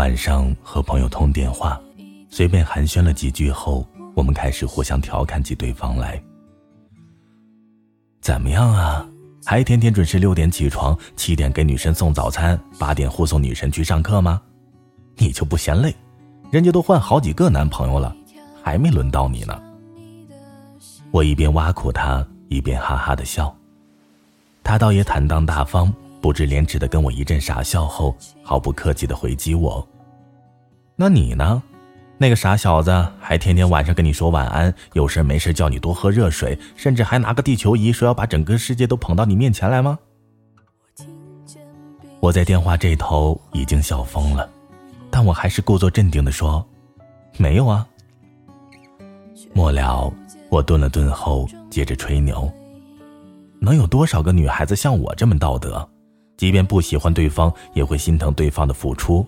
晚上和朋友通电话，随便寒暄了几句后，我们开始互相调侃起对方来。怎么样啊？还天天准时六点起床，七点给女神送早餐，八点护送女神去上课吗？你就不嫌累？人家都换好几个男朋友了，还没轮到你呢。我一边挖苦他，一边哈哈的笑。他倒也坦荡大方，不知廉耻的跟我一阵傻笑后，毫不客气的回击我：“那你呢？那个傻小子还天天晚上跟你说晚安，有事没事叫你多喝热水，甚至还拿个地球仪说要把整个世界都捧到你面前来吗？”我在电话这头已经笑疯了，但我还是故作镇定的说：“没有啊。”末了，我顿了顿后，接着吹牛。能有多少个女孩子像我这么道德？即便不喜欢对方，也会心疼对方的付出。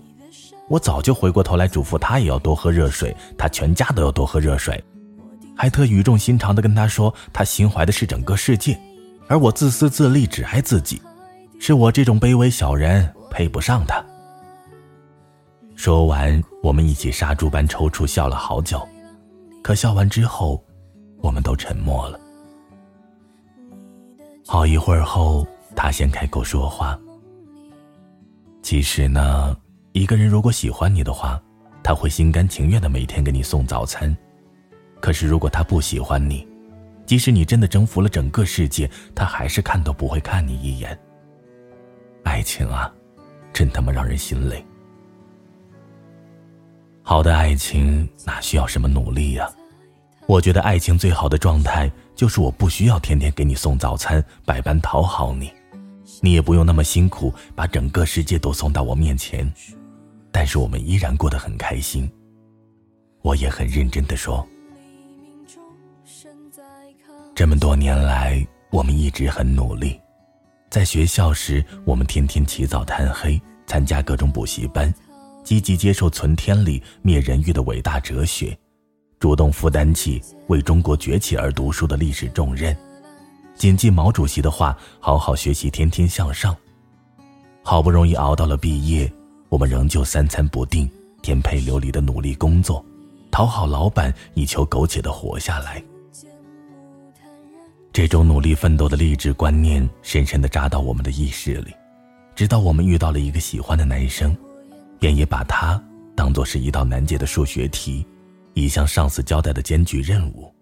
我早就回过头来嘱咐他，也要多喝热水，他全家都要多喝热水，还特语重心长的跟他说，他心怀的是整个世界，而我自私自利，只爱自己，是我这种卑微小人配不上他。说完，我们一起杀猪般抽搐，笑了好久。可笑完之后，我们都沉默了。好一会儿后，他先开口说话。其实呢，一个人如果喜欢你的话，他会心甘情愿的每天给你送早餐。可是如果他不喜欢你，即使你真的征服了整个世界，他还是看都不会看你一眼。爱情啊，真他妈让人心累。好的爱情哪需要什么努力呀？我觉得爱情最好的状态就是我不需要天天给你送早餐，百般讨好你，你也不用那么辛苦把整个世界都送到我面前，但是我们依然过得很开心。我也很认真的说，这么多年来我们一直很努力，在学校时我们天天起早贪黑，参加各种补习班，积极接受存天理灭人欲的伟大哲学。主动负担起为中国崛起而读书的历史重任，谨记毛主席的话，好好学习，天天向上。好不容易熬到了毕业，我们仍旧三餐不定，颠沛流离的努力工作，讨好老板，以求苟且的活下来。这种努力奋斗的励志观念深深的扎到我们的意识里，直到我们遇到了一个喜欢的男生，便也把他当做是一道难解的数学题。一向上司交代的艰巨任务，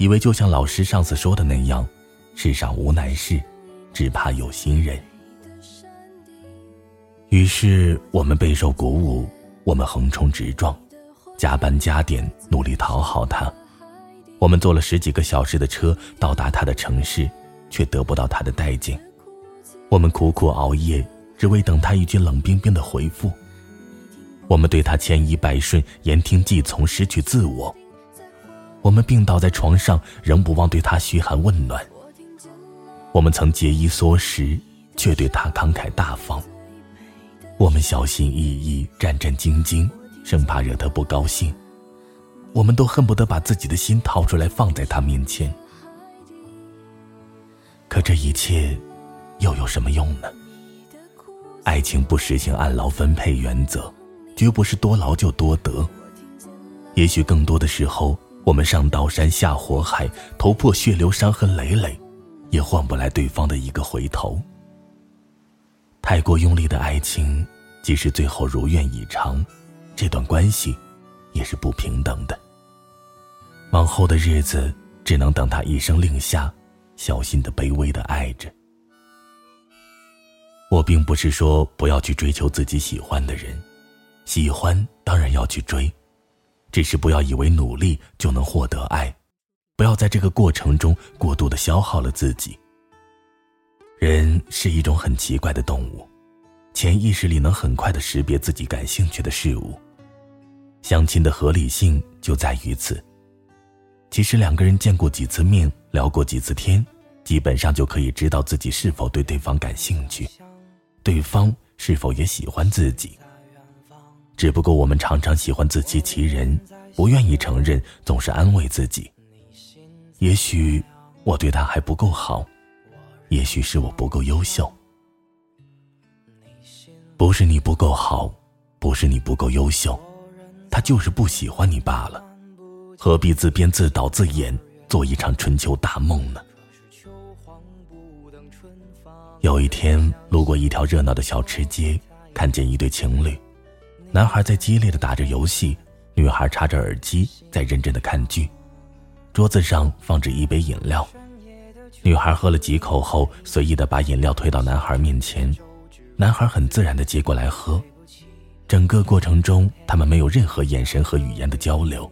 以为就像老师上次说的那样，世上无难事，只怕有心人。于是我们备受鼓舞，我们横冲直撞，加班加点努力讨好他。我们坐了十几个小时的车到达他的城市，却得不到他的待见。我们苦苦熬夜，只为等他一句冷冰冰的回复。我们对他千依百顺、言听计从，失去自我；我们病倒在床上，仍不忘对他嘘寒问暖。我们曾节衣缩食，却对他慷慨大方。我们小心翼翼、战战兢兢，生怕惹他不高兴。我们都恨不得把自己的心掏出来放在他面前。可这一切，又有什么用呢？爱情不实行按劳分配原则。绝不是多劳就多得，也许更多的时候，我们上刀山下火海，头破血流，伤痕累累，也换不来对方的一个回头。太过用力的爱情，即使最后如愿以偿，这段关系也是不平等的。往后的日子，只能等他一声令下，小心的、卑微的爱着。我并不是说不要去追求自己喜欢的人。喜欢当然要去追，只是不要以为努力就能获得爱，不要在这个过程中过度的消耗了自己。人是一种很奇怪的动物，潜意识里能很快的识别自己感兴趣的事物。相亲的合理性就在于此。其实两个人见过几次面，聊过几次天，基本上就可以知道自己是否对对方感兴趣，对方是否也喜欢自己。只不过我们常常喜欢自欺欺人，不愿意承认，总是安慰自己。也许我对他还不够好，也许是我不够优秀。不是你不够好，不是你不够优秀，他就是不喜欢你罢了，何必自编自导自演，做一场春秋大梦呢？有一天，路过一条热闹的小吃街，看见一对情侣，男孩在激烈的打着游戏，女孩插着耳机在认真的看剧，桌子上放着一杯饮料，女孩喝了几口后，随意的把饮料推到男孩面前，男孩很自然的接过来喝，整个过程中他们没有任何眼神和语言的交流，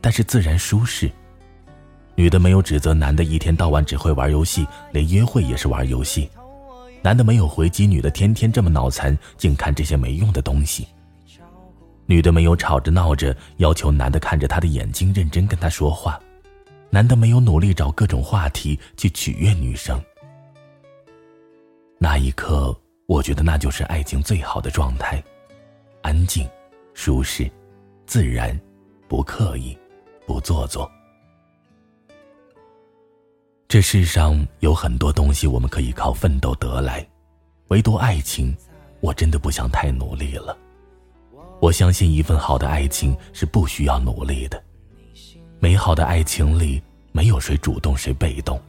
但是自然舒适。女的没有指责男的一天到晚只会玩游戏，连约会也是玩游戏。男的没有回击女的，天天这么脑残，净看这些没用的东西。女的没有吵着闹着要求男的看着她的眼睛，认真跟她说话。男的没有努力找各种话题去取悦女生。那一刻，我觉得那就是爱情最好的状态：安静、舒适、自然，不刻意，不做作。这世上有很多东西我们可以靠奋斗得来，唯独爱情，我真的不想太努力了。我相信一份好的爱情是不需要努力的。美好的爱情里没有谁主动谁被动，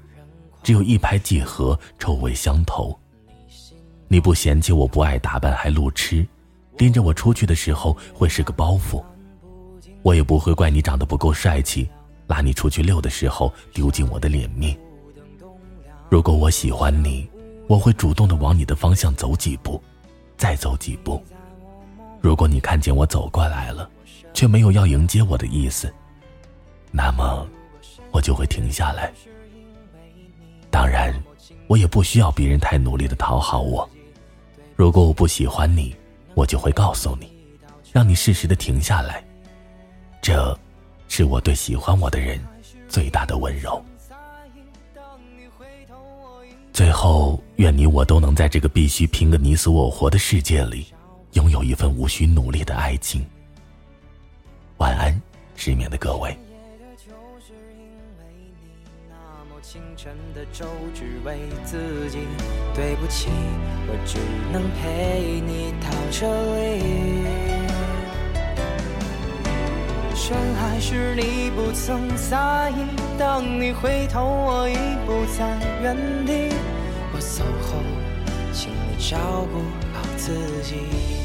只有一拍即合，臭味相投。你不嫌弃我不爱打扮还路痴，拎着我出去的时候会是个包袱，我也不会怪你长得不够帅气，拉你出去溜的时候丢尽我的脸面。如果我喜欢你，我会主动的往你的方向走几步，再走几步。如果你看见我走过来了，却没有要迎接我的意思，那么我就会停下来。当然，我也不需要别人太努力的讨好我。如果我不喜欢你，我就会告诉你，让你适时的停下来。这，是我对喜欢我的人最大的温柔。最后，愿你我都能在这个必须拼个你死我活的世界里，拥有一份无需努力的爱情。晚安，失眠的各位。清晨的粥只为自己对不起，我只能陪你到这里。深海时你不曾在意，当你回头，我已不在原地。我走后，请你照顾好自己。